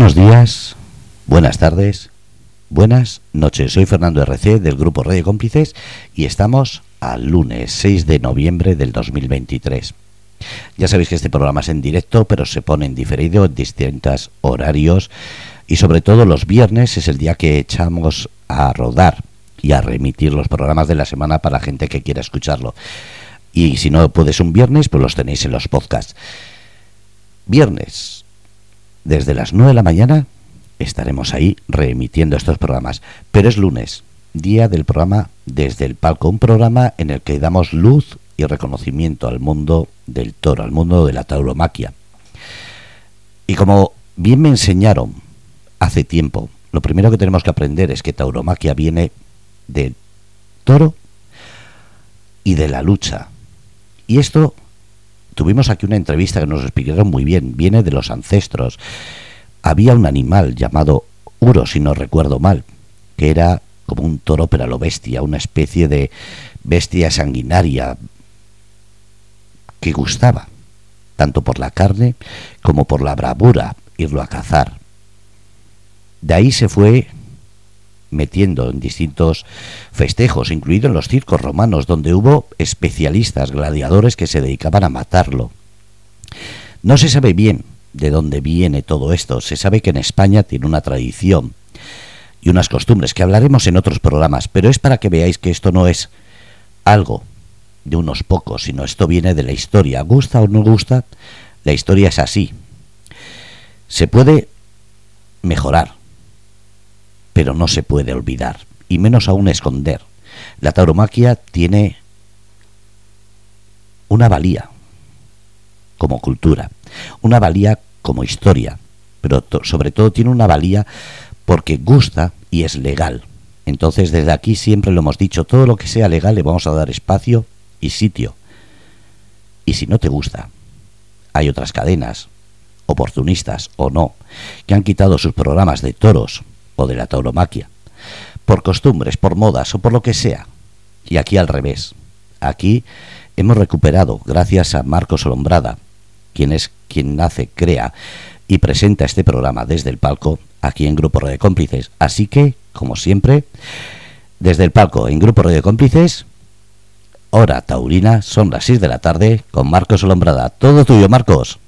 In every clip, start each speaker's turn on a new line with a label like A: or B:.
A: Buenos días, buenas tardes, buenas noches. Soy Fernando RC del grupo Radio Cómplices y estamos al lunes 6 de noviembre del 2023. Ya sabéis que este programa es en directo, pero se pone en diferido en distintos horarios y sobre todo los viernes es el día que echamos a rodar y a remitir los programas de la semana para la gente que quiera escucharlo. Y si no puedes un viernes, pues los tenéis en los podcasts. Viernes, desde las 9 de la mañana estaremos ahí reemitiendo estos programas. Pero es lunes, día del programa Desde el Palco, un programa en el que damos luz y reconocimiento al mundo del toro, al mundo de la tauromaquia. Y como bien me enseñaron hace tiempo, lo primero que tenemos que aprender es que tauromaquia viene del toro y de la lucha. Y esto Tuvimos aquí una entrevista que nos explicaron muy bien, viene de los ancestros. Había un animal llamado Uro, si no recuerdo mal, que era como un toro pero a lo bestia, una especie de bestia sanguinaria que gustaba, tanto por la carne como por la bravura, irlo a cazar. De ahí se fue metiendo en distintos festejos, incluido en los circos romanos, donde hubo especialistas, gladiadores que se dedicaban a matarlo. No se sabe bien de dónde viene todo esto, se sabe que en España tiene una tradición y unas costumbres que hablaremos en otros programas, pero es para que veáis que esto no es algo de unos pocos, sino esto viene de la historia. Gusta o no gusta, la historia es así. Se puede mejorar, pero no se puede olvidar, y menos aún esconder. La tauromaquia tiene una valía como cultura, una valía como historia, pero sobre todo tiene una valía porque gusta y es legal. Entonces desde aquí siempre lo hemos dicho, todo lo que sea legal le vamos a dar espacio y sitio. Y si no te gusta, hay otras cadenas, oportunistas o no, que han quitado sus programas de toros de la tauromaquia, por costumbres, por modas o por lo que sea. Y aquí al revés. Aquí hemos recuperado, gracias a Marcos Olombrada, quien es quien nace, crea y presenta este programa desde el palco, aquí en Grupo de Cómplices. Así que, como siempre, desde el palco en Grupo de Cómplices, hora taurina, son las 6 de la tarde, con Marcos Olombrada. Todo tuyo, Marcos.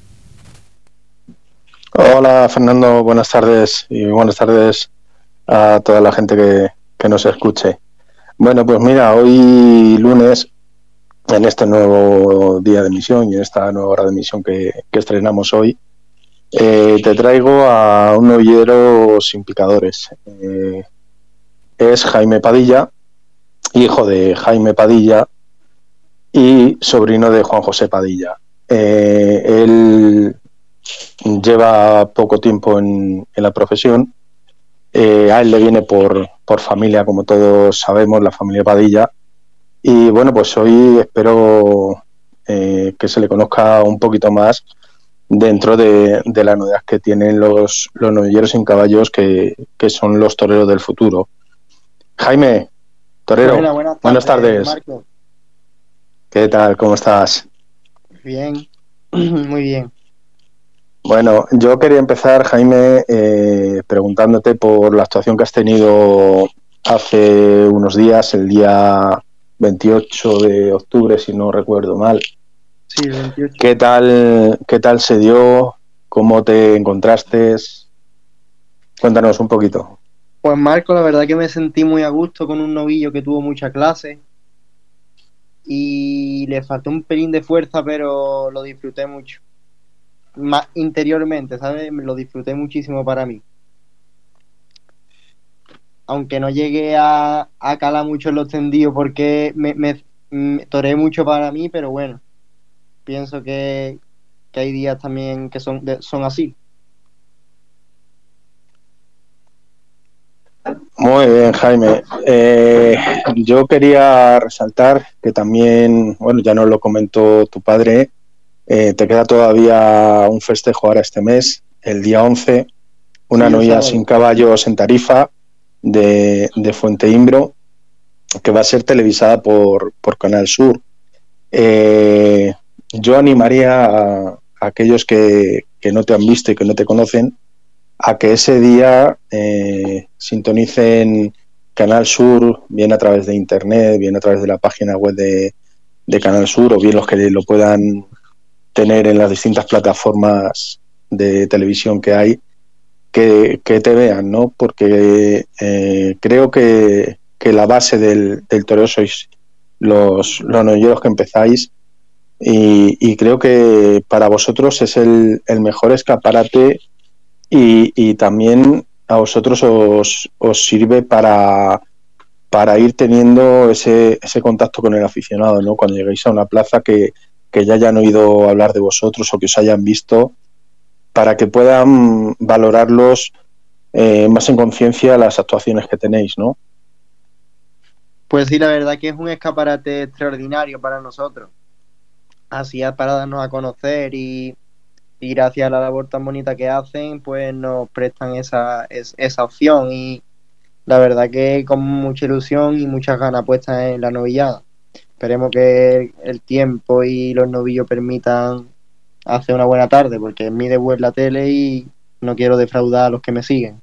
B: Hola, Fernando, buenas tardes y buenas tardes a toda la gente que, nos escuche. Bueno, pues mira, hoy lunes, en este nuevo día de emisión y en esta nueva hora de emisión que, estrenamos hoy, eh, te traigo a un novillero sin picadores. Eh, es Jaime Padilla, hijo de Jaime Padilla y sobrino de Juan José Padilla. Eh, él lleva poco tiempo en la profesión eh, a él le viene por, por familia, como todos sabemos, la familia Padilla. Y bueno, pues hoy espero eh, que se le conozca un poquito más dentro de, la novedad que tienen los, los novilleros sin caballos, que, son los toreros del futuro. Jaime, torero, buenas tardes. ¿Qué tal? ¿Cómo estás?
C: Bien, muy bien.
B: Bueno, yo quería empezar, Jaime, eh, preguntándote por la actuación que has tenido hace unos días, el día 28 de octubre, si no recuerdo mal.
C: Sí, 28.
B: ¿Qué tal, qué tal se dio? ¿Cómo te encontraste? Cuéntanos un poquito.
C: Pues Marco, la verdad que me sentí muy a gusto con un novillo que tuvo mucha clase y le faltó un pelín de fuerza, pero lo disfruté mucho más interiormente, ¿sabes? Lo disfruté muchísimo para mí. Aunque no llegué a, a calar mucho en los tendidos porque me, me, toré mucho para mí, pero bueno, pienso que, hay días también que son, son así.
B: Muy bien, Jaime. Eh, yo quería resaltar que también, bueno, ya nos lo comentó tu padre, eh, te queda todavía un festejo ahora este mes, el día 11, una novia sin caballos en Tarifa de, Fuente Imbro, que va a ser televisada por, Canal Sur. Eh, yo animaría a, aquellos que, no te han visto y que no te conocen a que ese día eh, sintonicen Canal Sur, bien a través de Internet, bien a través de la página web de, de Canal Sur o bien los que lo puedan tener en las distintas plataformas de televisión que hay, que, te vean, ¿no? Porque eh, creo que, la base del, del toreo sois los, los que empezáis y, creo que para vosotros es el, mejor escaparate y, y, también a vosotros os, os sirve para, para ir teniendo ese, ese contacto con el aficionado, ¿no? Cuando lleguéis a una plaza que, que ya hayan oído hablar de vosotros o que os hayan visto, para que puedan valorarlos eh, más en conciencia las actuaciones que tenéis, ¿no?
C: Pues sí, la verdad que es un escaparate extraordinario para nosotros. Así para darnos a conocer y, gracias a la labor tan bonita que hacen, pues nos prestan esa, esa opción y la verdad que con mucha ilusión y muchas ganas puestas en la novillada. Esperemos que el tiempo y los novillos permitan hacer una buena tarde, porque mi debut la tele y no quiero defraudar a los que me siguen.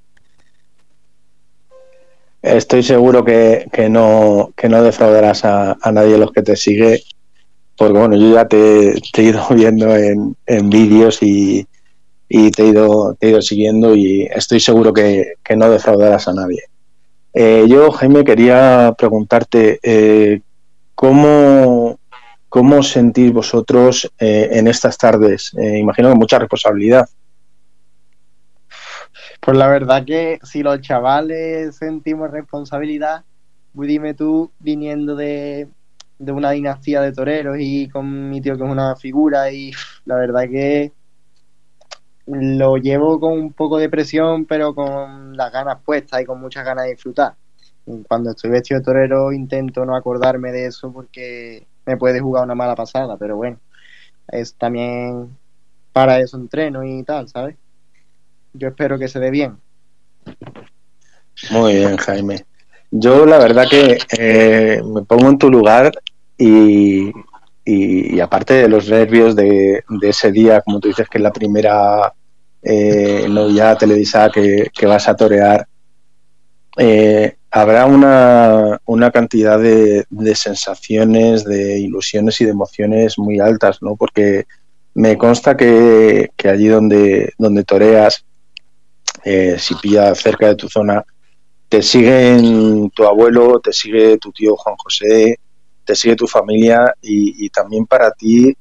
B: Estoy seguro que, no, que no defraudarás a, nadie de los que te sigue, porque bueno, yo ya te, he ido viendo en, en vídeos y, te, he ido, te he ido siguiendo y estoy seguro que, no defraudarás a nadie. Eh, yo, Jaime, quería preguntarte, eh, ¿cómo, ¿cómo sentís vosotros eh, en estas tardes? Eh, imagino que mucha responsabilidad.
C: Pues la verdad que si los chavales sentimos responsabilidad, pues dime tú, viniendo de, de una dinastía de toreros y con mi tío que es una figura y la verdad que lo llevo con un poco de presión, pero con las ganas puestas y con muchas ganas de disfrutar cuando estoy vestido de torero intento no acordarme de eso porque me puede jugar una mala pasada, pero bueno, es también para eso entreno y tal, ¿sabes? Yo espero que se dé bien.
B: Muy bien, Jaime. Yo la verdad que eh, me pongo en tu lugar y, y, aparte de los nervios de, ese día, como tú dices que es la primera eh, novia televisada que, que vas a torear, eh, habrá una, una cantidad de, de, sensaciones, de ilusiones y de emociones muy altas, ¿no? Porque me consta que, que allí donde, donde toreas, eh, si pilla cerca de tu zona, te siguen tu abuelo, te sigue tu tío Juan José, te sigue tu familia y, también para ti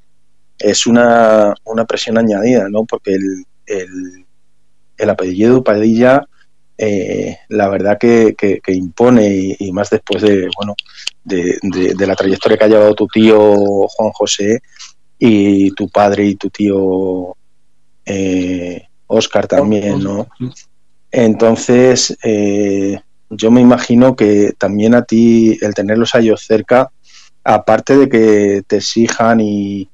B: es una, una presión añadida, ¿no? Porque el, el, el apellido Padilla eh, la verdad que, impone y, más después de bueno de, la trayectoria que ha llevado tu tío Juan José y tu padre y tu tío eh, Oscar también, ¿no? Entonces, eh, yo me imagino que también a ti el tenerlos a ellos cerca, aparte de que te exijan y,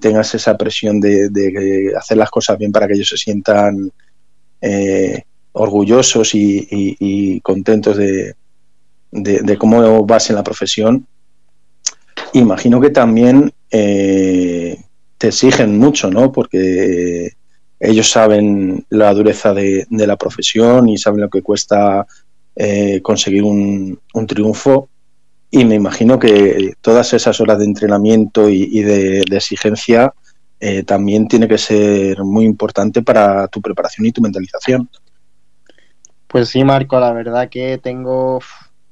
B: tengas esa presión de, hacer las cosas bien para que ellos se sientan eh, orgullosos y, contentos de, cómo vas en la profesión, imagino que también eh, te exigen mucho, ¿no? Porque ellos saben la dureza de, la profesión y saben lo que cuesta eh, conseguir un, triunfo. Y me imagino que todas esas horas de entrenamiento y, de, exigencia eh, también tiene que ser muy importante para tu preparación y tu mentalización.
C: Pues sí, Marco, la verdad que tengo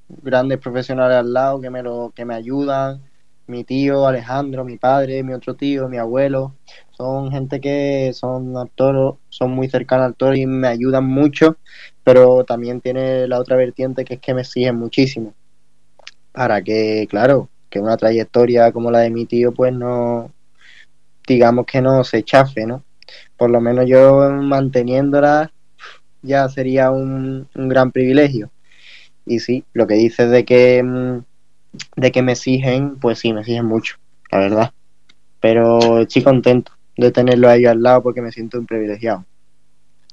C: grandes profesionales al lado que me, lo, que me ayudan. Mi tío Alejandro, mi padre, mi otro tío, mi abuelo. Son gente que son actores, son muy cercanos al toro y me ayudan mucho, pero también tiene la otra vertiente que es que me exigen muchísimo. Para que, claro, que una trayectoria como la de mi tío, pues no, digamos que no se chafe, ¿no? Por lo menos yo manteniéndola ya sería un, gran privilegio. Y sí, lo que dices de que, mm, de que me exigen, pues sí, me exigen mucho, la verdad. Pero estoy contento de tenerlo ahí al lado porque me siento un privilegiado.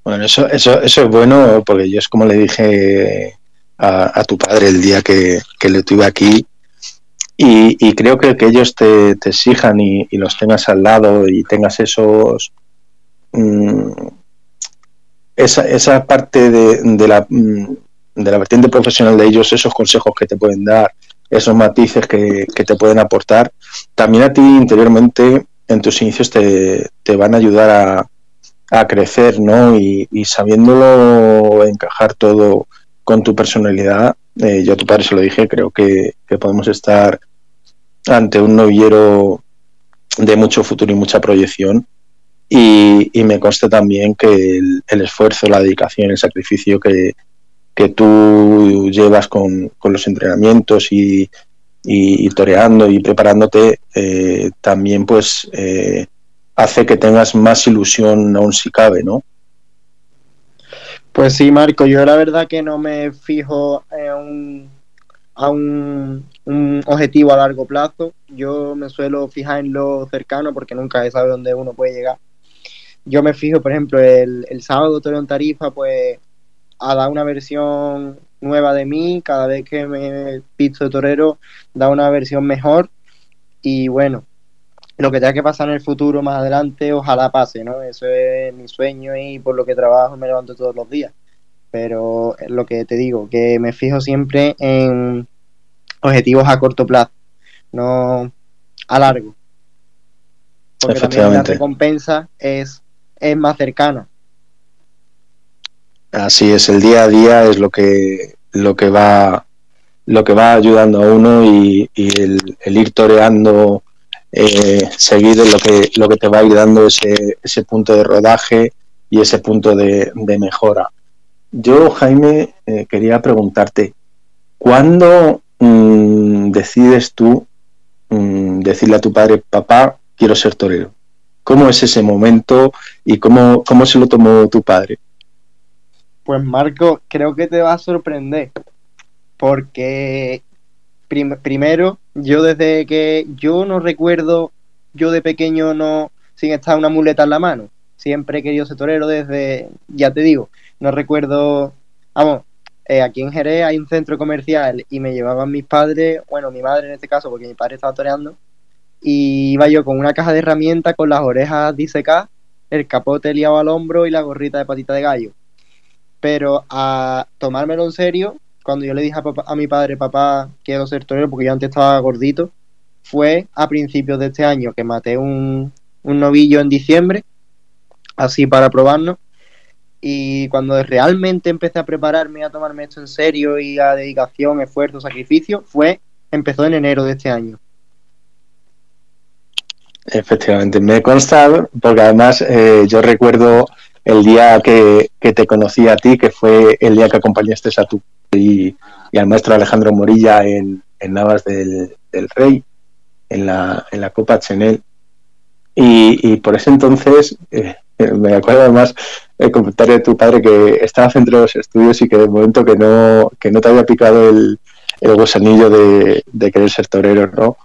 B: Bueno, eso, eso, eso es bueno porque yo es como le dije a, tu padre el día que, que le tuve aquí y, creo que que ellos te, te exijan y, los tengas al lado y tengas esos... Mm, esa, esa parte de, de, la, mm, de la vertiente profesional de ellos, esos consejos que te pueden dar, esos matices que, que te pueden aportar, también a ti interiormente en tus inicios te, te van a ayudar a, a crecer, ¿no? Y, sabiéndolo encajar todo con tu personalidad, eh, yo a tu padre se lo dije, creo que, que podemos estar ante un novillero de mucho futuro y mucha proyección. Y, me consta también que el, el, esfuerzo, la dedicación, el sacrificio que, que tú llevas con, con los entrenamientos y, y, y, toreando y preparándote, eh, también pues eh, hace que tengas más ilusión aún si cabe, ¿no?
C: Pues sí, Marco, yo la verdad que no me fijo en un, a un, un, objetivo a largo plazo. Yo me suelo fijar en lo cercano porque nunca se sabe dónde uno puede llegar. Yo me fijo, por ejemplo, el, el sábado en Tarifa, pues a dar una versión nueva de mí. Cada vez que me piso de torero, da una versión mejor. Y bueno, lo que tenga que pasar en el futuro más adelante, ojalá pase, ¿no? Eso es mi sueño y por lo que trabajo me levanto todos los días. Pero es lo que te digo, que me fijo siempre en objetivos a corto plazo, no a largo. Porque también la recompensa es, es más cercana.
B: Así es, el día a día es lo que lo que va lo que va ayudando a uno y, el, ir toreando eh, seguido lo que, lo que te va a ir dando ese, ese punto de rodaje y ese punto de, mejora. Yo, Jaime, eh, quería preguntarte, ¿cuándo mmm, decides tú mmm, decirle a tu padre, papá, quiero ser torero? ¿Cómo es ese momento y cómo, cómo se lo tomó tu padre?
C: Pues Marco, creo que te va a sorprender, porque prim primero, yo desde que yo no recuerdo, yo de pequeño no, sin estar una muleta en la mano, siempre he querido ser torero desde, ya te digo, no recuerdo, vamos, eh, aquí en Jerez hay un centro comercial y me llevaban mis padres, bueno, mi madre en este caso, porque mi padre estaba toreando, y iba yo con una caja de herramientas con las orejas disecadas, el capote liado al hombro y la gorrita de patita de gallo. Pero a tomármelo en serio, cuando yo le dije a, a mi padre, papá, quiero ser torero, porque yo antes estaba gordito, fue a principios de este año que maté un, un novillo en diciembre, así para probarnos. Y cuando realmente empecé a prepararme a tomarme esto en serio y a dedicación, esfuerzo, sacrificio, fue, empezó en enero de este año.
B: Efectivamente, me consta, porque además eh, yo recuerdo el día que, que, te conocí a ti, que fue el día que acompañaste a tu y, y al maestro Alejandro Morilla en, en Navas del, del, Rey, en la, en la Copa Chenel. Y, y por ese entonces, eh, me acuerdo además el comentario de tu padre que estabas entre los estudios y que de momento que no, que no te había picado el, el gusanillo de, de querer ser torero, ¿no?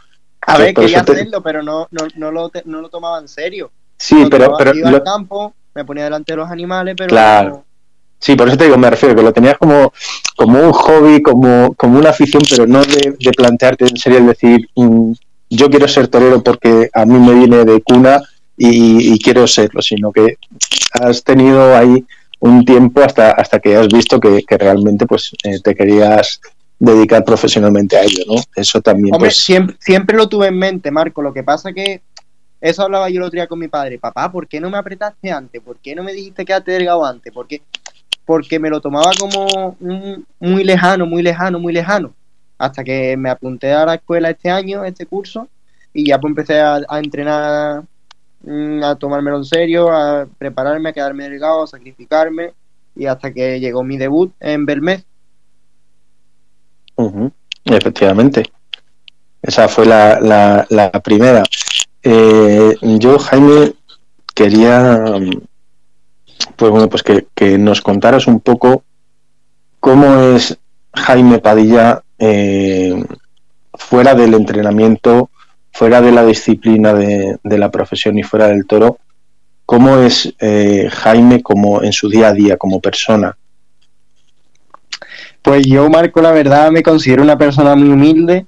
C: A ver, quería te... hacerlo, pero no, no, no, lo, no lo tomaba en serio.
B: Sí, pero, pero
C: iba lo... al campo, me ponía delante de los animales, pero
B: claro.
C: no,
B: Sí, por eso te digo, me refiero, que lo tenías como, como un hobby, como, como una afición, pero no de, de plantearte en serio el decir, mmm, yo quiero ser torero porque a mí me viene de cuna y, y quiero serlo, sino que has tenido ahí un tiempo hasta, hasta que has visto que, que realmente pues eh, te querías dedicar profesionalmente a ello, ¿no? Eso también.
C: Hombre,
B: pues...
C: siempre, siempre lo tuve en mente, Marco. Lo que pasa que eso hablaba yo el otro día con mi padre. Papá, ¿por qué no me apretaste antes? ¿Por qué no me dijiste que delgado antes? ¿Por qué? porque me lo tomaba como un, muy lejano, muy lejano, muy lejano. Hasta que me apunté a la escuela este año, este curso, y ya pues empecé a, a entrenar, mm, a tomármelo en serio, a prepararme, a quedarme delgado, a sacrificarme, y hasta que llegó mi debut en Belmez.
B: Efectivamente. Esa fue la, la, la primera. Eh, yo, Jaime, quería pues bueno, pues que, que, nos contaras un poco cómo es Jaime Padilla eh, fuera del entrenamiento, fuera de la disciplina de, de, la profesión y fuera del toro, cómo es eh, Jaime como en su día a día como persona.
C: Pues yo, Marco, la verdad me considero una persona muy humilde,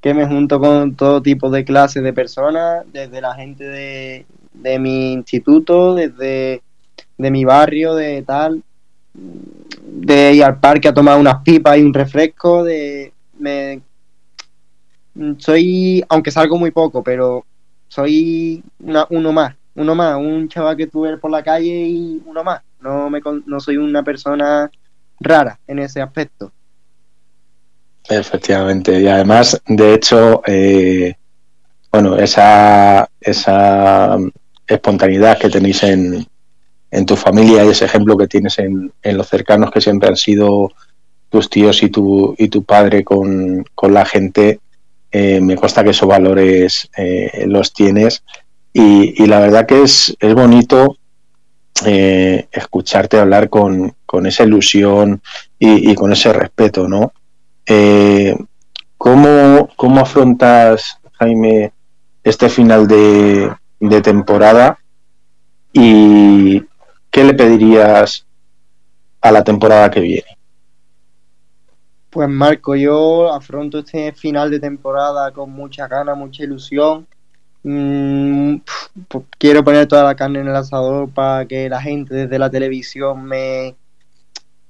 C: que me junto con todo tipo de clases de personas, desde la gente de, de mi instituto, desde de mi barrio, de tal, de ir al parque a tomar unas pipas y un refresco, de me soy, aunque salgo muy poco, pero soy uno más, uno más, un chaval que tuve por la calle y uno más. No me no soy una persona rara en ese aspecto.
B: Efectivamente, y además, de hecho, eh, bueno, esa, esa espontaneidad que tenéis en, en tu familia y ese ejemplo que tienes en, en, los cercanos que siempre han sido tus tíos y tu, y tu padre con, la gente, eh, me consta que esos valores eh, los tienes y, y, la verdad que es, es bonito eh, escucharte hablar con, con, esa ilusión y, con ese respeto, ¿no? ¿cómo, ¿Cómo afrontas, Jaime, este final de, temporada y qué le pedirías a la temporada que viene?
C: Pues Marco, yo afronto este final de temporada con mucha gana, mucha ilusión. Mm, pues quiero poner toda la carne en el asador para que la gente desde la televisión me,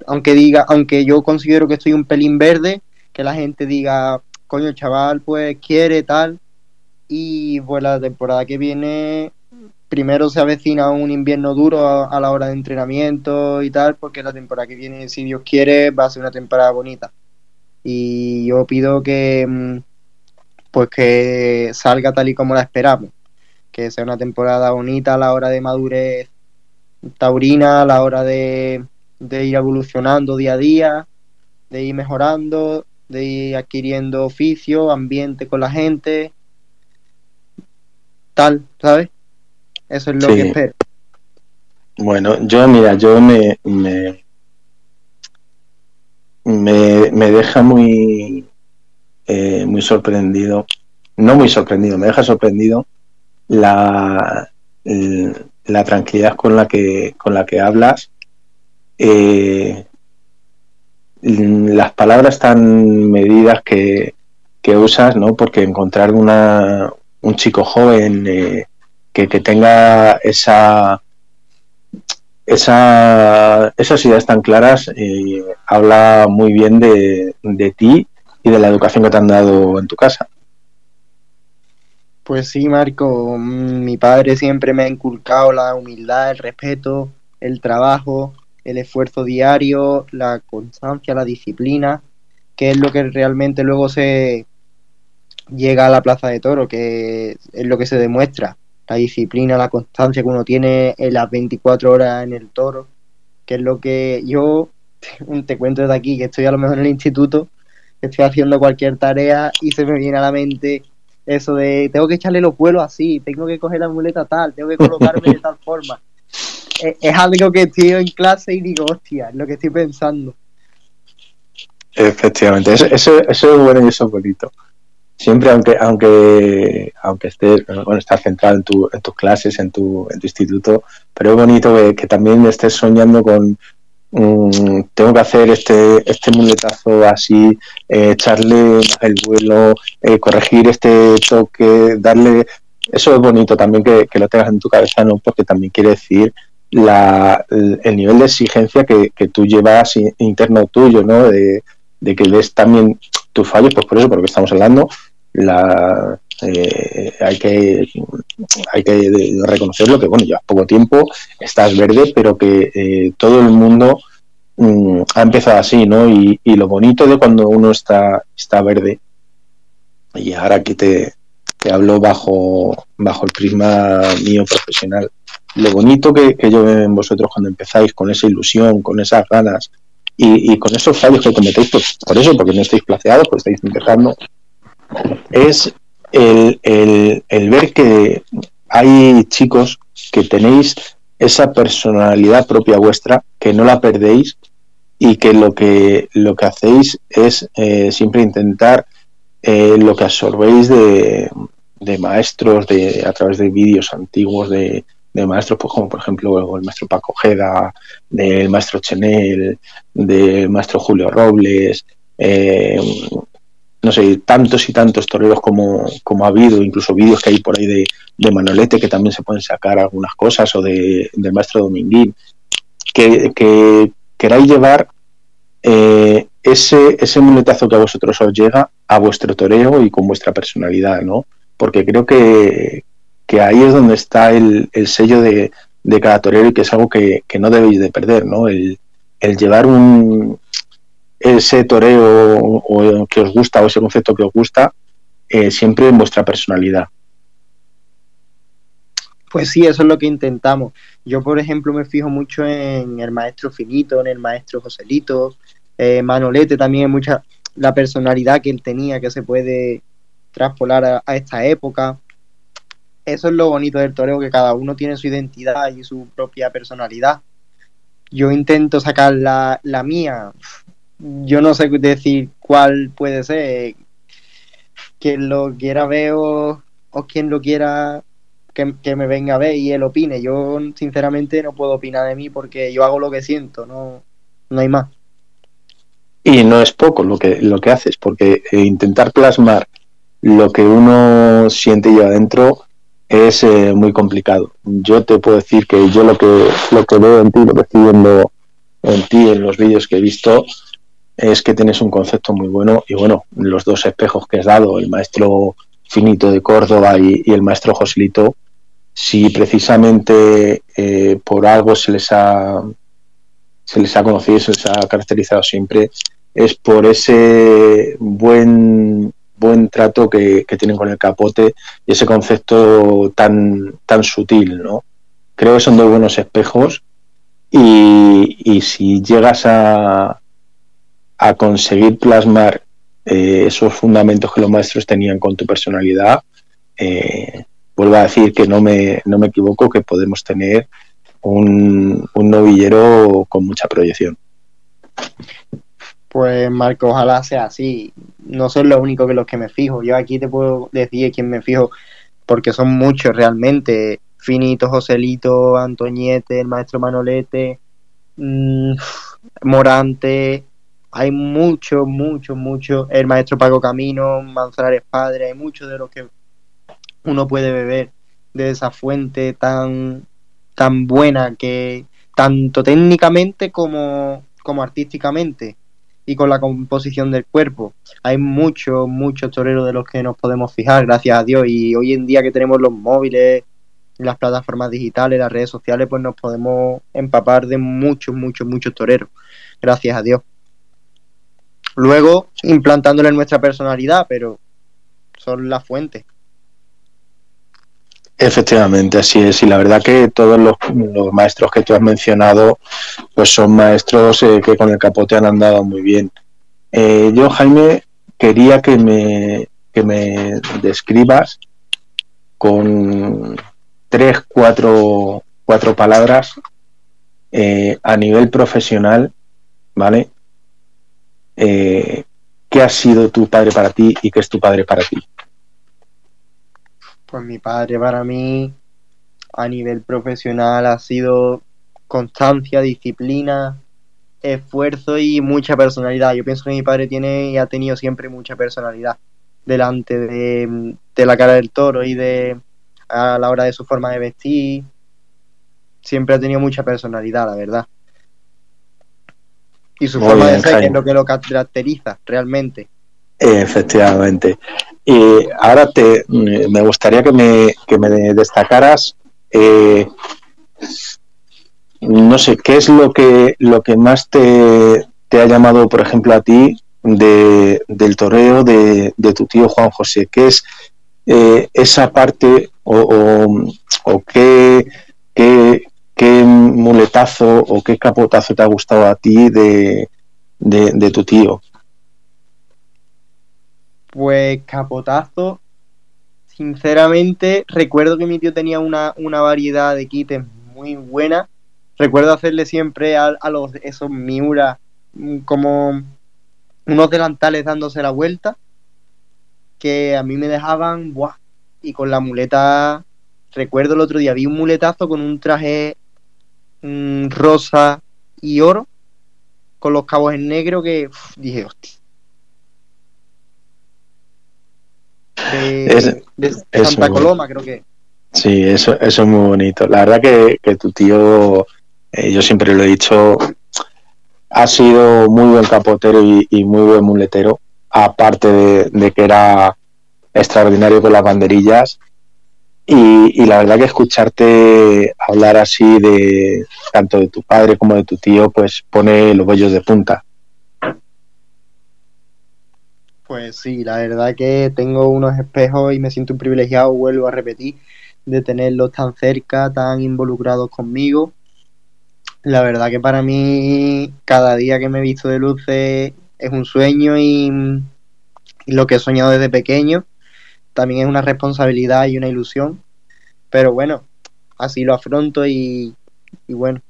C: aunque diga, aunque yo considero que estoy un pelín verde, que la gente diga, coño chaval, pues quiere tal, y pues la temporada que viene, primero se avecina un invierno duro a, la hora de entrenamiento y tal, porque la temporada que viene, si Dios quiere, va a ser una temporada bonita. Y yo pido que mm, pues que salga tal y como la esperamos. Que sea una temporada bonita a la hora de madurez taurina, a la hora de, de ir evolucionando día a día, de ir mejorando, de ir adquiriendo oficio, ambiente con la gente, tal, ¿sabes? Eso es lo que espero.
B: Bueno, yo, mira, yo me, me, me, deja muy, eh, muy sorprendido, no muy sorprendido, me deja sorprendido la, la tranquilidad con la que, con la que hablas. Eh, las palabras tan medidas que, usas, ¿no? Porque encontrar una, un chico joven eh, que, tenga esa, esa, esas ideas tan claras eh, habla muy bien de, de ti y de la educación que te han dado en tu casa.
C: Pues sí, Marco, mm, mi padre siempre me ha inculcado la humildad, el respeto, el trabajo, el esfuerzo diario, la constancia, la disciplina, que es lo que realmente luego se, llega a la plaza de toro, que es lo que se demuestra, la disciplina, la constancia que uno tiene en las 24 horas en el toro, que es lo que yo te cuento desde aquí, que estoy a lo mejor en el instituto, estoy haciendo cualquier tarea y se me viene a la mente eso de tengo que echarle los vuelos así, tengo que coger la muleta tal, tengo que colocarme de tal forma. Es, algo que estoy en clase y digo, hostia, es lo que estoy pensando.
B: Efectivamente, eso, eso, eso es bueno y eso es bonito siempre aunque aunque aunque estés bueno estás centrado en, tu, en tus clases en tu, en tu instituto pero es bonito que, también estés soñando con mm, tengo que hacer este este muletazo así eh, echarle el vuelo eh, corregir este toque darle eso es bonito también que, lo tengas en tu cabeza no porque también quiere decir la, el nivel de exigencia que, que tú llevas interno tuyo no de, que ves también tus fallos pues por eso porque estamos hablando la, eh, hay que hay que reconocerlo que bueno llevas poco tiempo estás verde pero que eh, todo el mundo mm, ha empezado así no y, lo bonito de cuando uno está está verde y ahora que te, te hablo bajo bajo el prisma mío profesional lo bonito que, yo veo en vosotros cuando empezáis con esa ilusión con esas ganas y, con esos fallos que cometéis pues por eso porque no estáis placeados pues estáis empezando es el, el, ver que hay chicos que tenéis esa personalidad propia vuestra, que no la perdéis y que lo que, lo que hacéis es eh, siempre intentar eh, lo que absorbéis de, de, maestros de, a través de vídeos antiguos de, de, maestros, pues como por ejemplo el maestro Paco Jeda, del maestro Chenel, del maestro Julio Robles, eh, no sé, tantos y tantos toreros como, como ha habido, incluso vídeos que hay por ahí de, de Manolete que también se pueden sacar algunas cosas, o de, del maestro Dominguín, que, que queráis llevar eh, ese, ese muletazo que a vosotros os llega a vuestro toreo y con vuestra personalidad, ¿no? Porque creo que, que ahí es donde está el, el sello de, de, cada torero y que es algo que, que no debéis de perder, ¿no? El, el llevar un ese toreo o, que os gusta o ese concepto que os gusta eh, siempre en vuestra personalidad.
C: Pues sí, eso es lo que intentamos. Yo, por ejemplo, me fijo mucho en el maestro Finito, en el maestro Joselito, eh, Manolete también mucha la personalidad que él tenía que se puede traspolar a, esta época. Eso es lo bonito del toreo, que cada uno tiene su identidad y su propia personalidad. Yo intento sacar la, la mía. Yo no sé decir cuál puede ser. Quien lo quiera ver o, quien lo quiera que, que, me venga a ver y él opine. Yo sinceramente no puedo opinar de mí porque yo hago lo que siento, no, no hay más.
B: Y no es poco lo que, lo que haces, porque intentar plasmar lo que uno siente y adentro es eh, muy complicado. Yo te puedo decir que yo lo que, lo que veo en ti, lo que estoy viendo en ti, en los vídeos que he visto, es que tienes un concepto muy bueno y bueno, los dos espejos que has dado, el maestro Finito de Córdoba y, el maestro Joselito, si precisamente eh, por algo se les ha se les ha conocido, se les ha caracterizado siempre, es por ese buen buen trato que, tienen con el capote y ese concepto tan, tan sutil, ¿no? Creo que son dos buenos espejos y, si llegas a, a conseguir plasmar eh, esos fundamentos que los maestros tenían con tu personalidad, eh, vuelvo a decir que no me, no me equivoco, que podemos tener un, novillero con mucha proyección.
C: Pues Marco, ojalá sea así. No son los únicos que los que me fijo. Yo aquí te puedo decir quién me fijo, porque son muchos realmente. Finito, Joselito, Antoñete, el maestro Manolete, mmm, Morante. Hay muchos, muchos, muchos. El maestro Paco Camino, Manzanares Padre. Hay muchos de los que uno puede beber de esa fuente tan tan buena que tanto técnicamente como, como artísticamente y con la composición del cuerpo. Hay muchos, muchos toreros de los que nos podemos fijar, gracias a Dios. Y hoy en día que tenemos los móviles, las plataformas digitales, las redes sociales, pues nos podemos empapar de muchos, muchos, muchos toreros, gracias a Dios. Luego, implantándole nuestra personalidad, pero son las fuentes.
B: Efectivamente, así es. Y la verdad que todos los, maestros que tú has mencionado, pues son maestros eh, que con el capote han andado muy bien. Eh, yo, Jaime, quería que me, que me describas con tres, cuatro, cuatro palabras eh, a nivel profesional, ¿vale? ¿Qué ha sido tu padre para ti y qué es tu padre para ti?
C: Pues mi padre para mí a nivel profesional ha sido constancia, disciplina, esfuerzo y mucha personalidad. Yo pienso que mi padre tiene y ha tenido siempre mucha personalidad delante de, la cara del toro y de a la hora de su forma de vestir. Siempre ha tenido mucha personalidad, la verdad. Y su forma de ser, que es lo que lo caracteriza realmente.
B: Efectivamente. Y ahora te, me gustaría que me, que me destacaras, eh, no sé, ¿qué es lo que, lo que más te, te ha llamado, por ejemplo, a ti de, del toreo de, de, tu tío Juan José? ¿Qué es eh, esa parte o, o, qué, qué, qué, muletazo o qué capotazo te ha gustado a ti de, de tu tío?
C: Pues capotazo. Sinceramente, recuerdo que mi tío tenía una, variedad de kits muy buena. Recuerdo hacerle siempre a, los esos Miura mm, como unos delantales dándose la vuelta. Que a mí me dejaban, ¡buah! Y con la muleta, recuerdo el otro día, vi un muletazo con un traje mm, rosa y oro, con los cabos en negro que dije, hostia de, Santa Coloma, creo que.
B: Sí, eso, eso es muy bonito. La verdad que, tu tío eh, yo siempre lo he dicho, ha sido muy buen capotero y, muy buen muletero, aparte de, que era extraordinario con las banderillas. Y, la verdad que escucharte hablar así de tanto de tu padre como de tu tío, pues pone los vellos de punta.
C: Pues sí, la verdad que tengo unos espejos y me siento un privilegiado, vuelvo a repetir, de tenerlos tan cerca, tan involucrados conmigo. La verdad que para mí cada día que me he visto de luces es un sueño y, lo que he soñado desde pequeño. También es una responsabilidad y una ilusión. Pero bueno, así lo afronto y, y bueno.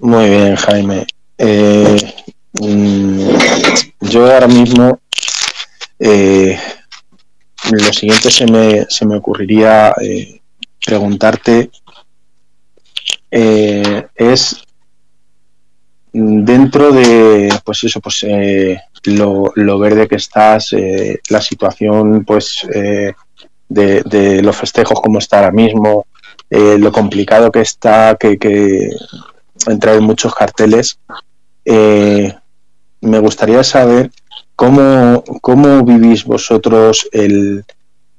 B: Muy bien, Jaime. Eh, yo ahora mismo eh, lo siguiente se me, se me ocurriría eh, preguntarte eh, es dentro de pues eso pues lo, lo, verde que estás la situación pues de, de, los festejos como está ahora mismo lo complicado que está que, que entrar en muchos carteles eh, me gustaría saber cómo, cómo vivís vosotros el,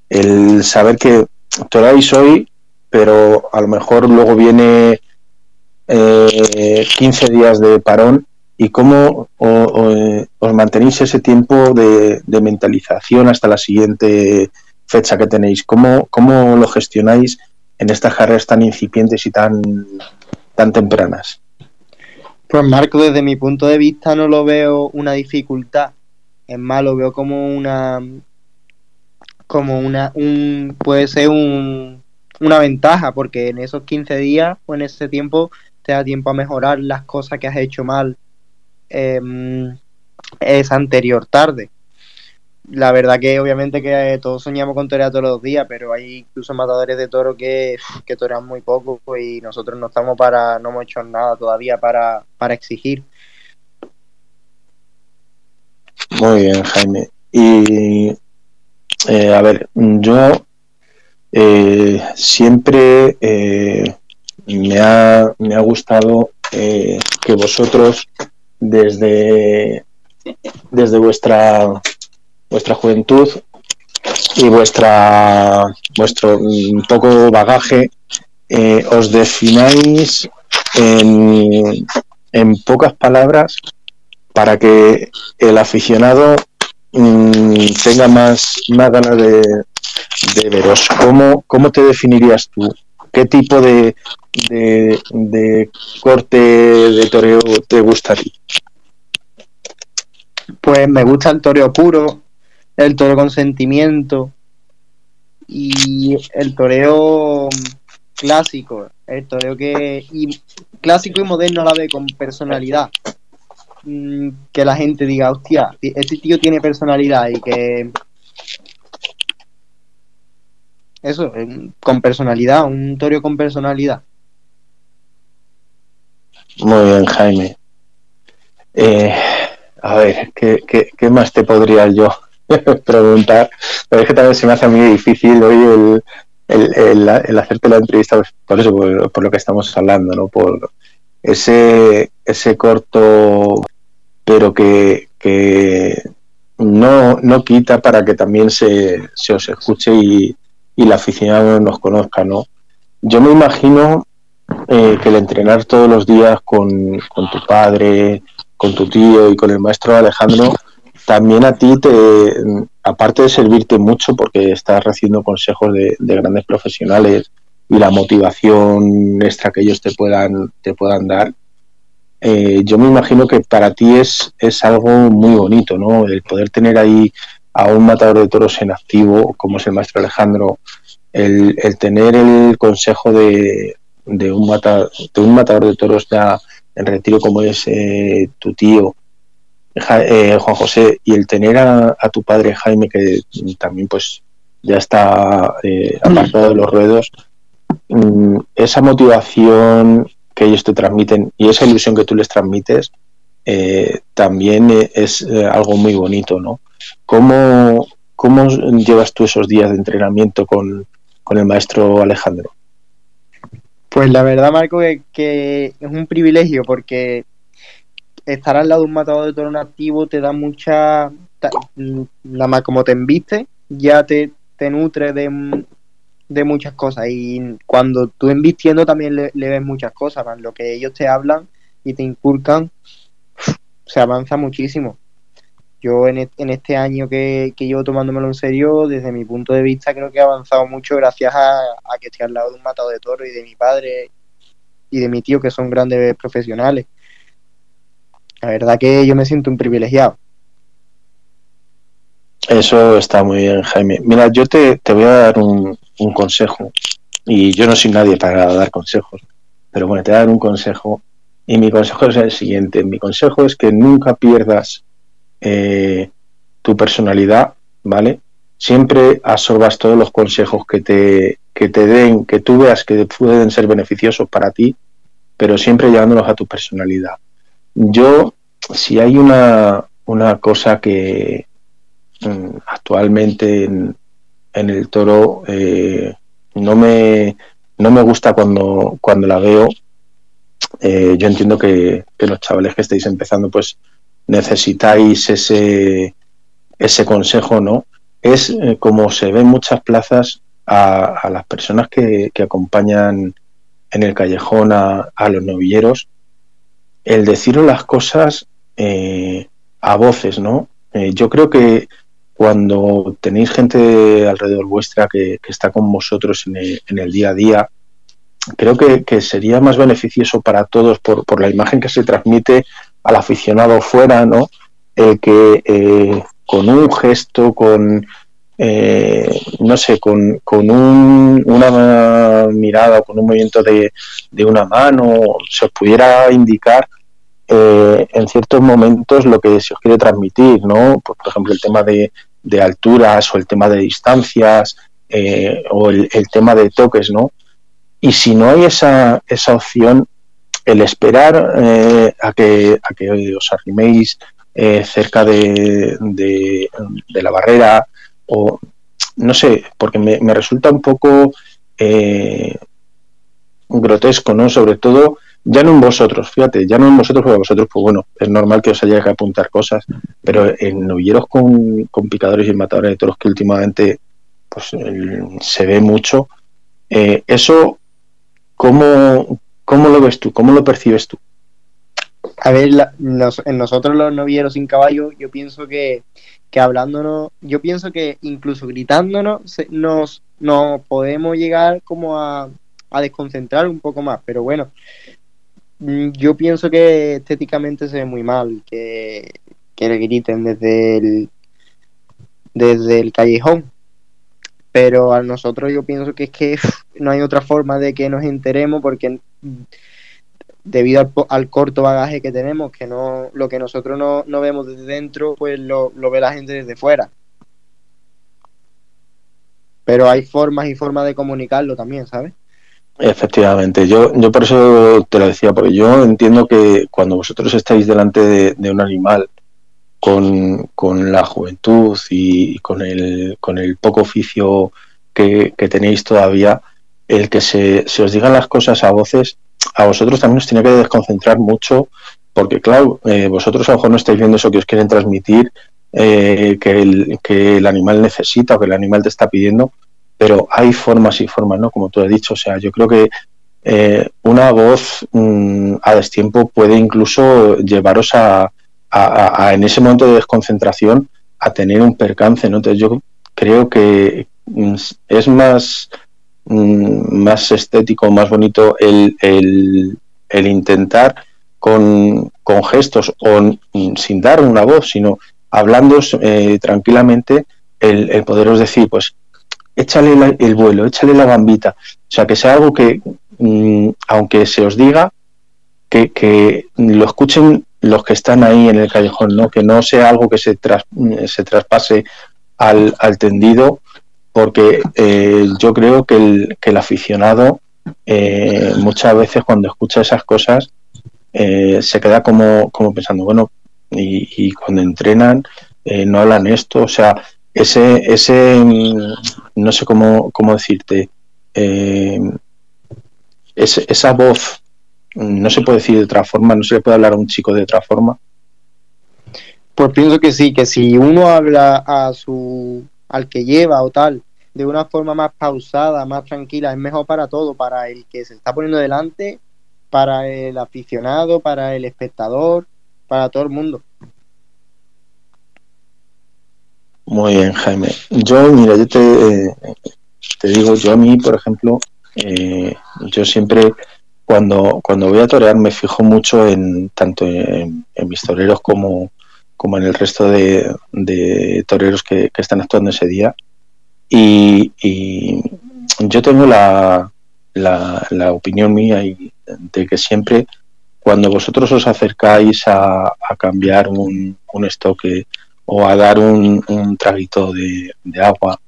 B: el saber que toráis hoy, pero a lo mejor luego viene eh, 15 días de parón y cómo eh, os mantenéis ese tiempo de, mentalización hasta la siguiente fecha que tenéis. ¿Cómo, cómo lo gestionáis en estas carreras tan incipientes y tan, tan tempranas?
C: Pues Marco, desde mi punto de vista no lo veo una dificultad. Es más, lo veo como una como una un puede ser un, una ventaja porque en esos 15 días o en ese tiempo te da tiempo a mejorar las cosas que has hecho mal eh, esa anterior tarde la verdad que obviamente que todos soñamos con torear todos los días, pero hay incluso matadores de toro que, que torean muy poco y nosotros no estamos para, no hemos hecho nada todavía para, para exigir.
B: Muy bien, Jaime. Y eh, a ver, yo eh, siempre eh, me, ha, me ha gustado que vosotros desde, desde vuestra vuestra juventud y vuestra vuestro poco bagaje eh, os defináis en, en, pocas palabras para que el aficionado mm, tenga más, más ganas de, de veros. ¿Cómo, ¿Cómo, te definirías tú? ¿Qué tipo de, de, de corte de toreo te gustaría?
C: Pues me gusta el toreo puro, el toreo con sentimiento y el toreo clásico, el toreo que clásico y moderno a la vez con personalidad. Mm, que la gente diga, hostia, este tío tiene personalidad y que eso, con personalidad, un toreo con personalidad.
B: Muy bien, Jaime. Eh, a ver, ¿qué, qué, qué más te podría yo preguntar, pero es que también se me hace muy difícil hoy el, el, hacerte la entrevista pues, por eso, por, lo que estamos hablando, ¿no? Por ese, ese corto, pero que, que no, no quita para que también se, se os escuche y, y la aficionado nos conozca, ¿no? Yo me imagino eh, que el entrenar todos los días con, con tu padre, con tu tío y con el maestro Alejandro, también a ti te, aparte de servirte mucho porque estás recibiendo consejos de, grandes profesionales y la motivación extra que ellos te puedan, te puedan dar, eh, yo me imagino que para ti es, es algo muy bonito, ¿no? El poder tener ahí a un matador de toros en activo, como es el maestro Alejandro, el, tener el consejo de, de, un de un matador de toros ya en retiro como es eh, tu tío, eh, Juan José, y el tener a, tu padre Jaime, que también pues ya está eh, apartado de los ruedos, mm, esa motivación que ellos te transmiten y esa ilusión que tú les transmites, eh, también es algo muy bonito, ¿no? ¿Cómo, ¿Cómo llevas tú esos días de entrenamiento con, con el maestro Alejandro?
C: Pues la verdad, Marco, que es un privilegio porque estar al lado de un matador de toro nativo te da mucha. Nada más como te enviste, ya te, te nutre de, de muchas cosas. Y cuando tú envistiendo también le, ves muchas cosas, lo que ellos te hablan y te inculcan, se avanza muchísimo. Yo en, este año que, que, llevo tomándomelo en serio, desde mi punto de vista, creo que he avanzado mucho gracias a, a que estoy al lado de un matado de toro y de mi padre y de mi tío, que son grandes profesionales. La verdad que yo me siento un privilegiado.
B: Eso está muy bien, Jaime. Mira, yo te, te voy a dar un, un, consejo, y yo no soy nadie para dar consejos, pero bueno, te voy a dar un consejo, y mi consejo es el siguiente. Mi consejo es que nunca pierdas eh, tu personalidad, ¿vale? Siempre absorbas todos los consejos que te, que te den, que tú veas que pueden ser beneficiosos para ti, pero siempre llevándolos a tu personalidad. Yo, si hay una, una cosa que mm, actualmente en, el toro eh, no, me, no me gusta cuando, cuando la veo, eh, yo entiendo que, los chavales que estáis empezando pues necesitáis ese, ese consejo, ¿no? Es eh, como se ve en muchas plazas a, las personas que, que, acompañan en el callejón a, a los novilleros, el deciros las cosas eh, a voces, ¿no? Eh, yo creo que cuando tenéis gente alrededor vuestra que, está con vosotros en el, día a día, creo que, sería más beneficioso para todos por, la imagen que se transmite al aficionado fuera, ¿no? El que eh, con un gesto, con no sé, con, con un, una mirada o con un movimiento de, de, una mano, se os pudiera indicar eh, en ciertos momentos lo que se os quiere transmitir, ¿no? Pues, por ejemplo, el tema de, alturas o el tema de distancias eh, o el, tema de toques, ¿no? Y si no hay esa, esa opción, el esperar eh, a, que, a que os arriméis cerca de, de, la barrera o no sé, porque me, resulta un poco grotesco, ¿no? Sobre todo ya no en vosotros, fíjate, ya no en vosotros, porque vosotros, pues bueno, es normal que os haya que apuntar cosas, pero en novilleros con, con picadores y matadores de toros que últimamente pues se ve mucho, eh, eso, ¿cómo, ¿cómo lo ves tú? ¿Cómo lo percibes tú?
C: A ver, en nosotros los novilleros sin caballo, yo pienso que, que hablándonos, yo pienso que incluso gritándonos, nos, nos podemos llegar como a, a desconcentrar un poco más, pero bueno, Mm, yo pienso que estéticamente se ve muy mal que, le griten desde el, desde el callejón. Pero a nosotros yo pienso que es que no hay otra forma de que nos enteremos porque debido al, corto bagaje que tenemos, que no lo que nosotros no, no vemos desde dentro, pues lo, lo, ve la gente desde fuera. Pero hay formas y formas de comunicarlo también, ¿sabes?
B: Efectivamente, yo, yo por eso te lo decía, porque yo entiendo que cuando vosotros estáis delante de, un animal con, la juventud y con el, con el poco oficio que, tenéis todavía, el que se, se, os digan las cosas a voces, a vosotros también os tiene que desconcentrar mucho, porque claro, eh, vosotros a lo mejor no estáis viendo eso que os quieren transmitir, eh, que, el, que el animal necesita o que el animal te está pidiendo, pero hay formas y formas, ¿no? Como tú has dicho, o sea, yo creo que eh, una voz mm, a destiempo puede incluso llevaros a, en ese momento de desconcentración, a tener un percance, ¿no? Entonces yo creo que mm, es más, mm, más estético, más bonito el, el, intentar con, con, gestos o sin dar una voz, sino hablando eh, tranquilamente, el, el poderos decir, pues échale el vuelo, échale la gambita. O sea, que sea algo que, mm, aunque se os diga, que, lo escuchen los que están ahí en el callejón, ¿no? Que no sea algo que se, se traspase al, al tendido, porque eh, yo creo que el, que el aficionado eh, muchas veces cuando escucha esas cosas eh, se queda como, como pensando, bueno, y, cuando entrenan no hablan esto, o sea, ese, ese mm, no sé cómo, cómo decirte, eh, esa voz, no se puede decir de otra forma, no se le puede hablar a un chico de otra forma.
C: Pues pienso que sí, que si uno habla a su al que lleva o tal, de una forma más pausada, más tranquila, es mejor para todo, para el que se está poniendo delante, para el aficionado, para el espectador, para todo el mundo.
B: Muy bien, Jaime. Yo, mira, yo te, te digo, yo a mí, por ejemplo, eh, yo siempre cuando, cuando voy a torear me fijo mucho en tanto en, mis toreros como, como en el resto de, toreros que, están actuando ese día. Y, yo tengo la, opinión mía de que siempre cuando vosotros os acercáis a, cambiar un, un estoque o a dar un, un traguito de, agua,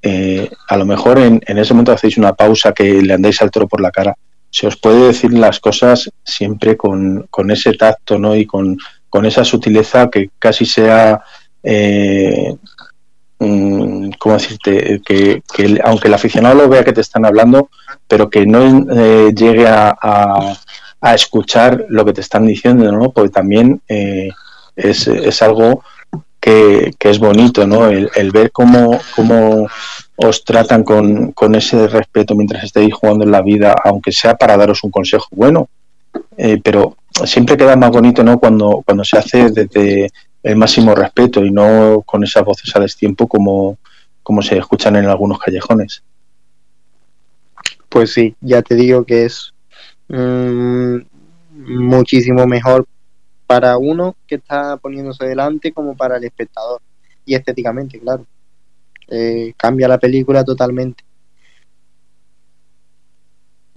B: eh, a lo mejor en, en, ese momento hacéis una pausa que le andáis al toro por la cara, se os puede decir las cosas siempre con, con ese tacto ¿no? y con, con, esa sutileza que casi sea, eh, mm, ¿cómo decirte? Que, que, aunque el aficionado lo vea que te están hablando, pero que no eh, llegue a, a, escuchar lo que te están diciendo, ¿no? porque también eh, es, es algo que, es bonito, ¿no? El, ver cómo, cómo os tratan con, con, ese respeto mientras estéis jugando en la vida, aunque sea para daros un consejo bueno, pero siempre queda más bonito, ¿no? Cuando, cuando se hace desde el máximo respeto y no con esas voces a destiempo como, como se escuchan en algunos callejones.
C: Pues sí, ya te digo que es mm, muchísimo mejor para uno que está poniéndose delante como para el espectador. Y estéticamente, claro. Eh, cambia la película totalmente.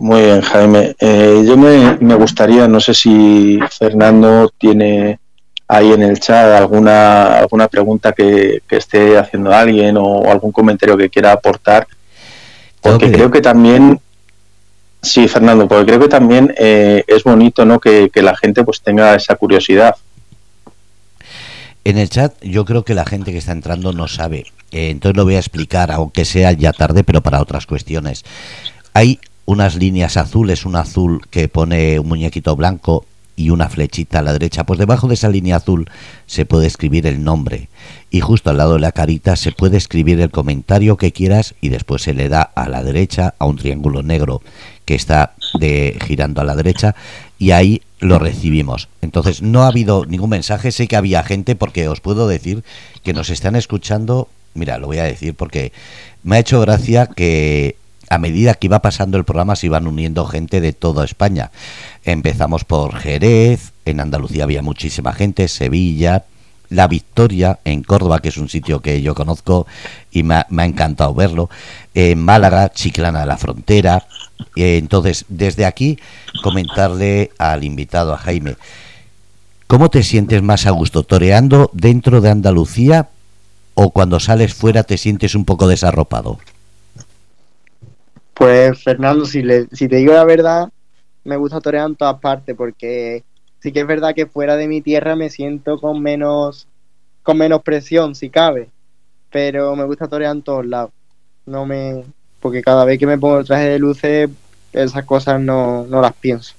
B: Muy bien, Jaime. Eh, yo me, gustaría, no sé si Fernando tiene ahí en el chat alguna, alguna pregunta que, esté haciendo alguien o algún comentario que quiera aportar, porque creo que también Sí, Fernando, porque creo que también eh, es bonito ¿no? Que, la gente pues tenga esa curiosidad.
A: En el chat yo creo que la gente que está entrando no sabe, eh, entonces lo voy a explicar, aunque sea ya tarde, pero para otras cuestiones. Hay unas líneas azules, un azul que pone un muñequito blanco y una flechita a la derecha, pues debajo de esa línea azul se puede escribir el nombre y justo al lado de la carita se puede escribir el comentario que quieras y después se le da a la derecha a un triángulo negro que está de, girando a la derecha y ahí lo recibimos. Entonces no ha habido ningún mensaje, sé que había gente porque os puedo decir que nos están escuchando, mira, lo voy a decir porque me ha hecho gracia que a medida que iba pasando el programa se iban uniendo gente de toda España. Empezamos por Jerez, en Andalucía había muchísima gente, Sevilla, La Victoria, en Córdoba, que es un sitio que yo conozco y me ha, encantado verlo, en Málaga, Chiclana de la Frontera. Eh, entonces, desde aquí, comentarle al invitado, a Jaime, ¿cómo te sientes más a gusto, toreando dentro de Andalucía o cuando sales fuera te sientes un poco desarropado?
C: Pues Fernando, si, le, si te digo la verdad, me gusta torear en todas partes porque sí que es verdad que fuera de mi tierra me siento con menos con menos presión si cabe, pero me gusta torear en todos lados. No me porque cada vez que me pongo el traje de luces esas cosas no, no las pienso.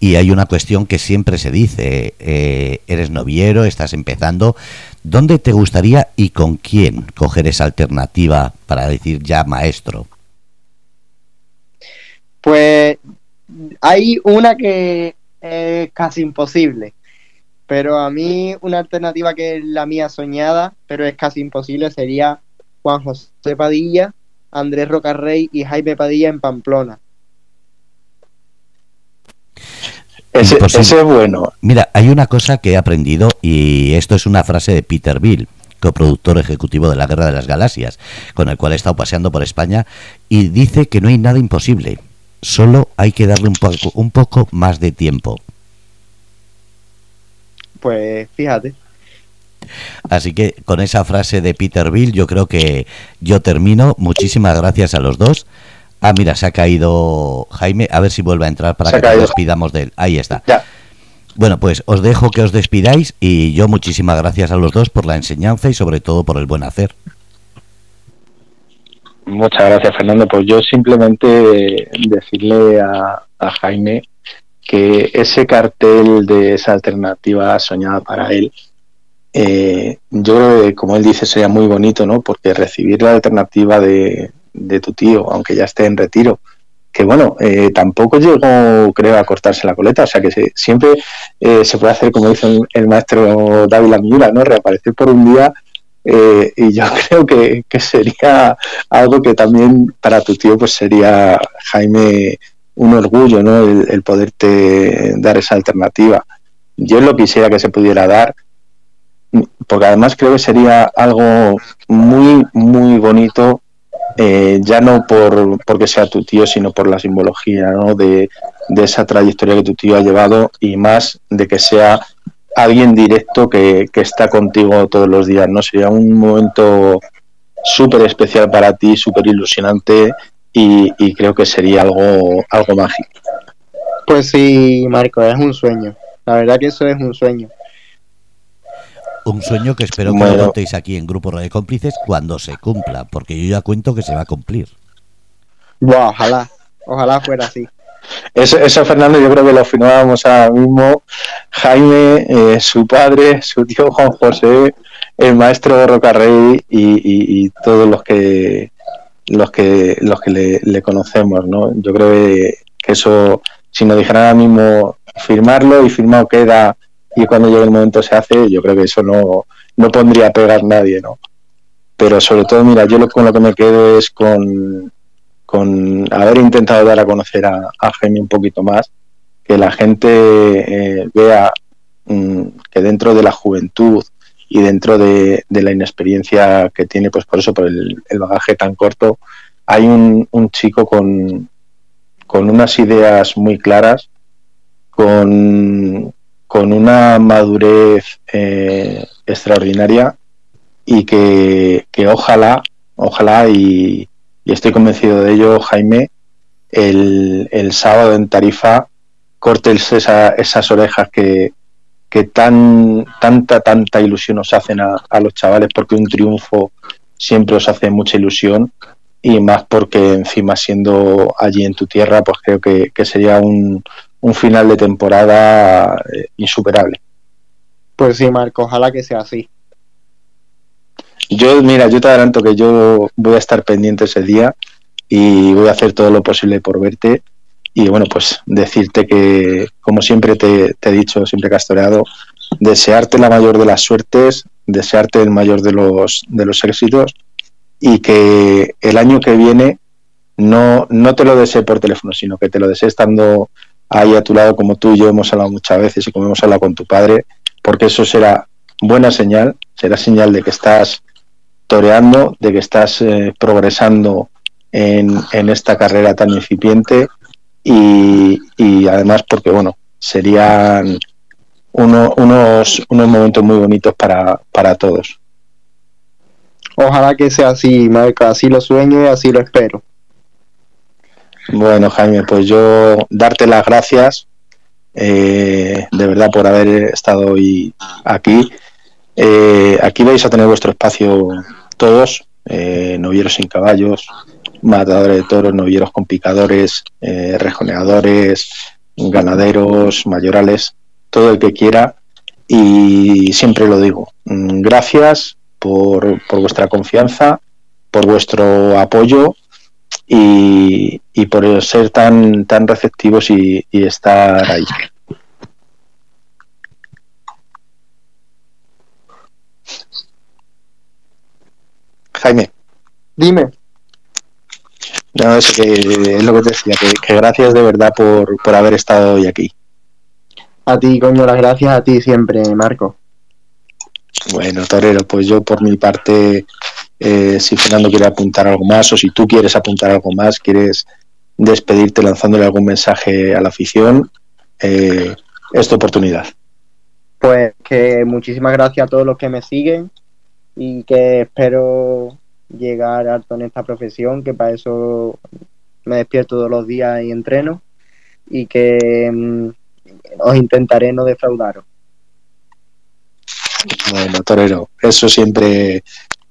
A: Y hay una cuestión que siempre se dice, eh, eres noviero, estás empezando, ¿dónde te gustaría y con quién coger esa alternativa para decir ya maestro?
C: Pues hay una que es casi imposible, pero a mí una alternativa que es la mía soñada, pero es casi imposible, sería Juan José Padilla, Andrés Rocarrey y Jaime Padilla en Pamplona.
B: Ese, ese, es bueno.
A: Mira, hay una cosa que he aprendido y esto es una frase de Peter Bill, coproductor ejecutivo de la Guerra de las Galaxias, con el cual he estado paseando por España, y dice que no hay nada imposible solo hay que darle un poco, un poco más de tiempo.
C: Pues fíjate.
A: Así que con esa frase de Peter Bill yo creo que yo termino. Muchísimas gracias a los dos. Ah, mira, se ha caído Jaime. A ver si vuelve a entrar para que nos despidamos de él. Ahí está. Bueno, pues os dejo que os despidáis y yo muchísimas gracias a los dos por la enseñanza y sobre todo por el buen hacer.
B: Muchas gracias, Fernando. Pues yo simplemente decirle a, Jaime que ese cartel de esa alternativa soñada para él, eh, yo creo que, como él dice, sería muy bonito, ¿no? Porque recibir la alternativa de, tu tío, aunque ya esté en retiro, que bueno, eh, tampoco llegó, creo, a cortarse la coleta, o sea que siempre eh, se puede hacer, como dice el, maestro David Lamura, ¿no? Reaparecer por un día eh, y yo creo que, sería algo que también para tu tío pues sería, Jaime, un orgullo, ¿no? El, poderte dar esa alternativa. Yo lo quisiera que se pudiera dar, porque además creo que sería algo muy, muy bonito, eh, ya no por porque sea tu tío, sino por la simbología ¿no? de, de esa trayectoria que tu tío ha llevado y más de que sea alguien directo que, está contigo todos los días, ¿no? Sería un momento súper especial para ti, súper ilusionante y, creo que sería algo, algo mágico.
C: Pues sí, Marco, es un sueño. La verdad que eso es un sueño.
A: Un sueño que espero que lo contéis aquí en Grupo Radio Cómplices cuando se cumpla, porque yo ya cuento que se va a cumplir.
C: ojalá, ojalá fuera así.
B: Eso, Fernando, yo creo que lo firmábamos ahora mismo. Jaime, eh, su padre, su tío Juan José, el maestro Rocarrey y, y, todos los que los que los que le, conocemos, ¿no? Yo creo que, eso, si nos dijeran ahora mismo firmarlo y firmado queda y cuando llegue el momento se hace, yo creo que eso no, no pondría a pegar nadie, ¿no? Pero sobre todo, mira, yo lo, con lo que me quedo es con, con haber intentado dar a conocer a, a Jaime un poquito más, que la gente eh, vea mm, que dentro de la juventud y dentro de, la inexperiencia que tiene, pues por eso, por el, bagaje tan corto, hay un, chico con, con, unas ideas muy claras, con, con una madurez eh, extraordinaria y que, que ojalá, ojalá y, y estoy convencido de ello, Jaime, el, sábado en Tarifa cortes esas orejas que, tan, tanta, tanta ilusión nos hacen a, los chavales, porque un triunfo siempre os hace mucha ilusión y más porque encima siendo allí en tu tierra, pues creo que, sería un, un, final de temporada eh, insuperable.
C: Pues sí, Marco, ojalá que sea así.
B: Yo, mira, yo te adelanto que yo voy a estar pendiente ese día y voy a hacer todo lo posible por verte. Y bueno, pues decirte que, como siempre te, he dicho, siempre castoreado, desearte la mayor de las suertes, desearte el mayor de los, de los éxitos y que el año que viene no, no te lo desee por teléfono, sino que te lo desee estando ahí a tu lado, como tú y yo hemos hablado muchas veces y como hemos hablado con tu padre, porque eso será buena señal, será señal de que estás toreando, de que estás eh, progresando en, en, esta carrera tan incipiente y, además porque, bueno, serían unos, unos momentos muy bonitos para, para todos.
C: Ojalá que sea así, Marca, así lo sueño y así lo espero.
B: Bueno, Jaime, pues yo darte las gracias eh, de verdad por haber estado hoy aquí. Eh, aquí vais a tener vuestro espacio todos, eh, novieros sin caballos, matadores de toros, novieros con picadores, eh, rejoneadores, ganaderos, mayorales, todo el que quiera. Y siempre lo digo, mm, gracias por, vuestra confianza, por vuestro apoyo y, por ser tan, tan receptivos y estar ahí. Jaime.
C: Dime.
B: No, es que es lo que te decía, que, gracias de verdad por, haber estado hoy aquí.
C: A ti, coño, las gracias a ti siempre, Marco.
B: Bueno, Torero, pues yo por mi parte, eh, si Fernando quiere apuntar algo más o si tú quieres apuntar algo más, quieres despedirte lanzándole algún mensaje a la afición, eh, es tu oportunidad.
C: Pues que muchísimas gracias a todos los que me siguen, y que espero llegar alto en esta profesión, que para eso me despierto todos los días y entreno y que mm, os intentaré no defraudaros.
B: Bueno, Torero, eso siempre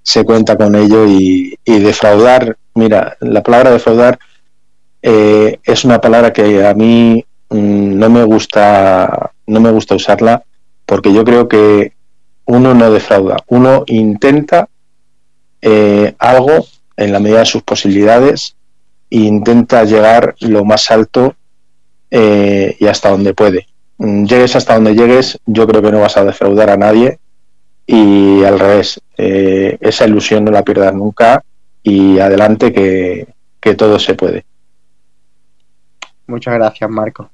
B: se cuenta con ello y, defraudar mira, la palabra defraudar eh, es una palabra que a mí mm, no me gusta, no me gusta usarla porque yo creo que uno no defrauda, uno intenta eh, algo en la medida de sus posibilidades e intenta llegar lo más alto eh, y hasta donde puede. Mm, llegues hasta donde llegues, yo creo que no vas a defraudar a nadie y al revés, eh, esa ilusión no la pierdas nunca y adelante que, que todo se puede.
C: Muchas gracias, Marco.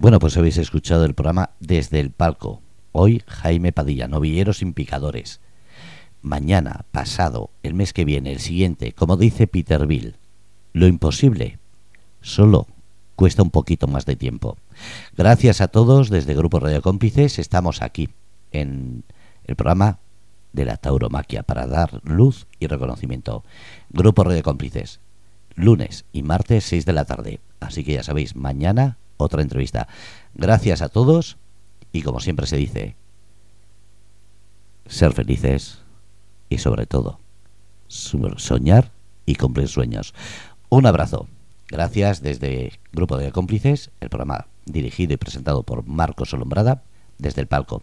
A: Bueno, pues habéis escuchado el programa desde el palco. Hoy Jaime Padilla, novilleros sin picadores. Mañana, pasado, el mes que viene, el siguiente, como dice Peter Bill, lo imposible solo cuesta un poquito más de tiempo. Gracias a todos desde Grupo Radio Cómplices. Estamos aquí en el programa de la tauromaquia para dar luz y reconocimiento. Grupo Radio Cómplices, lunes y martes 6 de la tarde. Así que ya sabéis, mañana otra entrevista. Gracias a todos y como siempre se dice, ser felices y sobre todo soñar y cumplir sueños. Un abrazo. Gracias desde Grupo de Cómplices, el programa dirigido y presentado por Marcos Olombrada desde el palco.